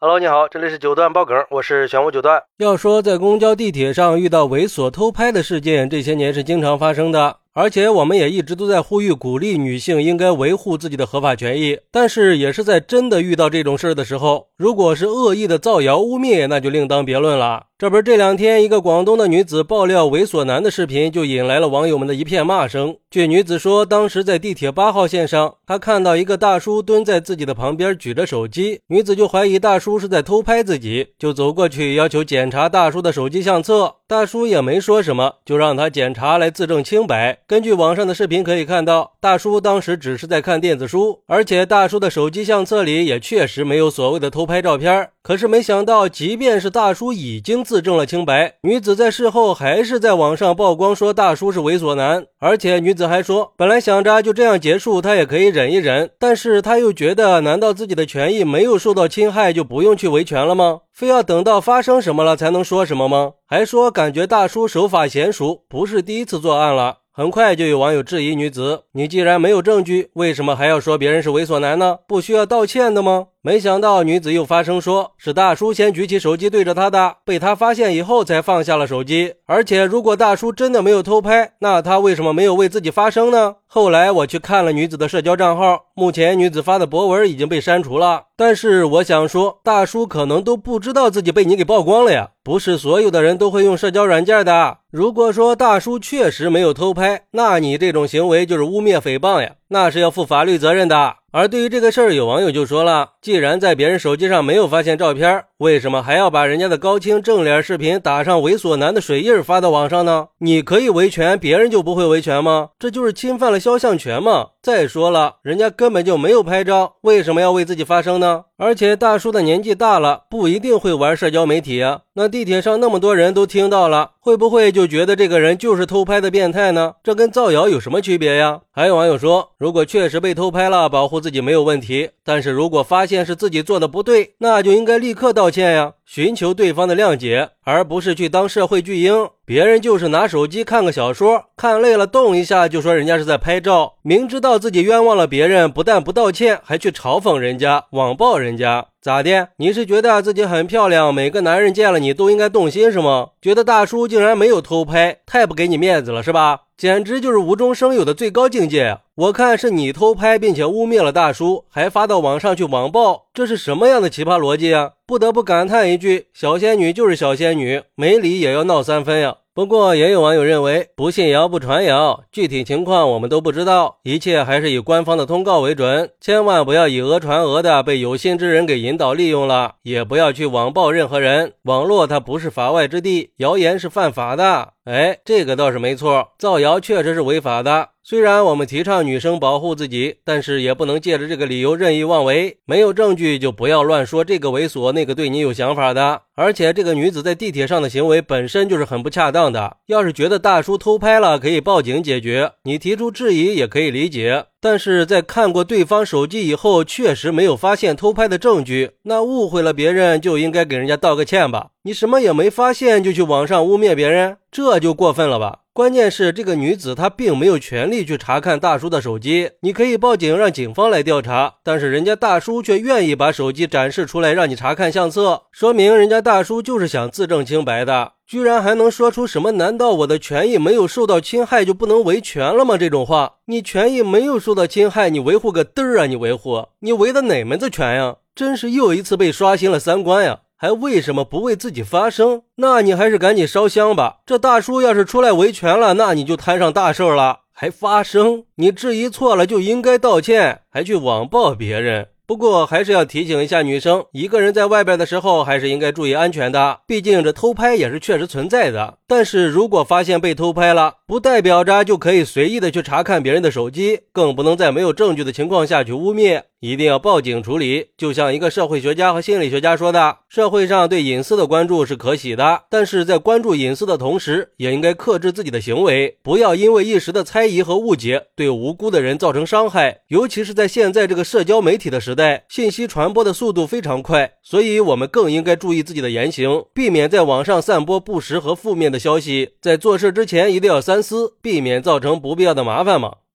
Hello，你好，这里是九段爆梗，我是玄武九段。要说在公交、地铁上遇到猥琐偷拍的事件，这些年是经常发生的。而且我们也一直都在呼吁鼓励女性应该维护自己的合法权益，但是也是在真的遇到这种事儿的时候，如果是恶意的造谣污蔑，那就另当别论了。这不是这两天一个广东的女子爆料猥琐男的视频，就引来了网友们的一片骂声。据女子说，当时在地铁八号线上，她看到一个大叔蹲在自己的旁边举着手机，女子就怀疑大叔是在偷拍自己，就走过去要求检查大叔的手机相册。大叔也没说什么，就让他检查来自证清白。根据网上的视频可以看到，大叔当时只是在看电子书，而且大叔的手机相册里也确实没有所谓的偷拍照片。可是没想到，即便是大叔已经自证了清白，女子在事后还是在网上曝光说大叔是猥琐男，而且女子还说，本来想着就这样结束，她也可以忍一忍，但是她又觉得，难道自己的权益没有受到侵害，就不用去维权了吗？非要等到发生什么了才能说什么吗？还说感觉大叔手法娴熟，不是第一次作案了。很快就有网友质疑女子：“你既然没有证据，为什么还要说别人是猥琐男呢？不需要道歉的吗？”没想到女子又发声说：“是大叔先举起手机对着她的，被她发现以后才放下了手机。而且如果大叔真的没有偷拍，那他为什么没有为自己发声呢？”后来我去看了女子的社交账号，目前女子发的博文已经被删除了。但是我想说，大叔可能都不知道自己被你给曝光了呀。不是所有的人都会用社交软件的。如果说大叔确实没有偷拍，那你这种行为就是污蔑诽谤呀，那是要负法律责任的。而对于这个事儿，有网友就说了：既然在别人手机上没有发现照片，为什么还要把人家的高清正脸视频打上猥琐男的水印发到网上呢？你可以维权，别人就不会维权吗？这就是侵犯了肖像权吗？再说了，人家根本就没有拍照，为什么要为自己发声呢？而且大叔的年纪大了，不一定会玩社交媒体啊。那地铁上那么多人都听到了，会不会就觉得这个人就是偷拍的变态呢？这跟造谣有什么区别呀？还有网友说，如果确实被偷拍了，保护自己没有问题；但是如果发现是自己做的不对，那就应该立刻道歉呀。寻求对方的谅解，而不是去当社会巨婴。别人就是拿手机看个小说，看累了动一下就说人家是在拍照，明知道自己冤枉了别人，不但不道歉，还去嘲讽人家、网暴人家，咋的？你是觉得自己很漂亮，每个男人见了你都应该动心是吗？觉得大叔竟然没有偷拍，太不给你面子了是吧？简直就是无中生有的最高境界啊。我看是你偷拍，并且污蔑了大叔，还发到网上去网暴，这是什么样的奇葩逻辑啊？不得不感叹一句：小仙女就是小仙女，没理也要闹三分呀。不过也有网友认为，不信谣不传谣，具体情况我们都不知道，一切还是以官方的通告为准，千万不要以讹传讹的被有心之人给引导利用了，也不要去网暴任何人。网络它不是法外之地，谣言是犯法的。哎，这个倒是没错，造谣确实是违法的。虽然我们提倡女生保护自己，但是也不能借着这个理由任意妄为。没有证据就不要乱说这个猥琐那个对你有想法的。而且这个女子在地铁上的行为本身就是很不恰当的。要是觉得大叔偷拍了可以报警解决，你提出质疑也可以理解。但是在看过对方手机以后，确实没有发现偷拍的证据，那误会了别人就应该给人家道个歉吧。你什么也没发现就去网上污蔑别人，这就过分了吧？关键是这个女子她并没有权利去查看大叔的手机，你可以报警让警方来调查，但是人家大叔却愿意把手机展示出来让你查看相册，说明人家大叔就是想自证清白的，居然还能说出什么“难道我的权益没有受到侵害就不能维权了吗？”这种话，你权益没有受到侵害，你维护个嘚儿啊！你维护你维的哪门子权呀？真是又一次被刷新了三观呀！还为什么不为自己发声？那你还是赶紧烧香吧！这大叔要是出来维权了，那你就摊上大事了。还发声？你质疑错了就应该道歉，还去网暴别人。不过还是要提醒一下女生，一个人在外边的时候，还是应该注意安全的。毕竟这偷拍也是确实存在的。但是如果发现被偷拍了，不代表着就可以随意的去查看别人的手机，更不能在没有证据的情况下去污蔑。一定要报警处理。就像一个社会学家和心理学家说的：“社会上对隐私的关注是可喜的，但是在关注隐私的同时，也应该克制自己的行为，不要因为一时的猜疑和误解，对无辜的人造成伤害。尤其是在现在这个社交媒体的时代，信息传播的速度非常快，所以我们更应该注意自己的言行，避免在网上散播不实和负面的消息。在做事之前，一定要三思，避免造成不必要的麻烦嘛。”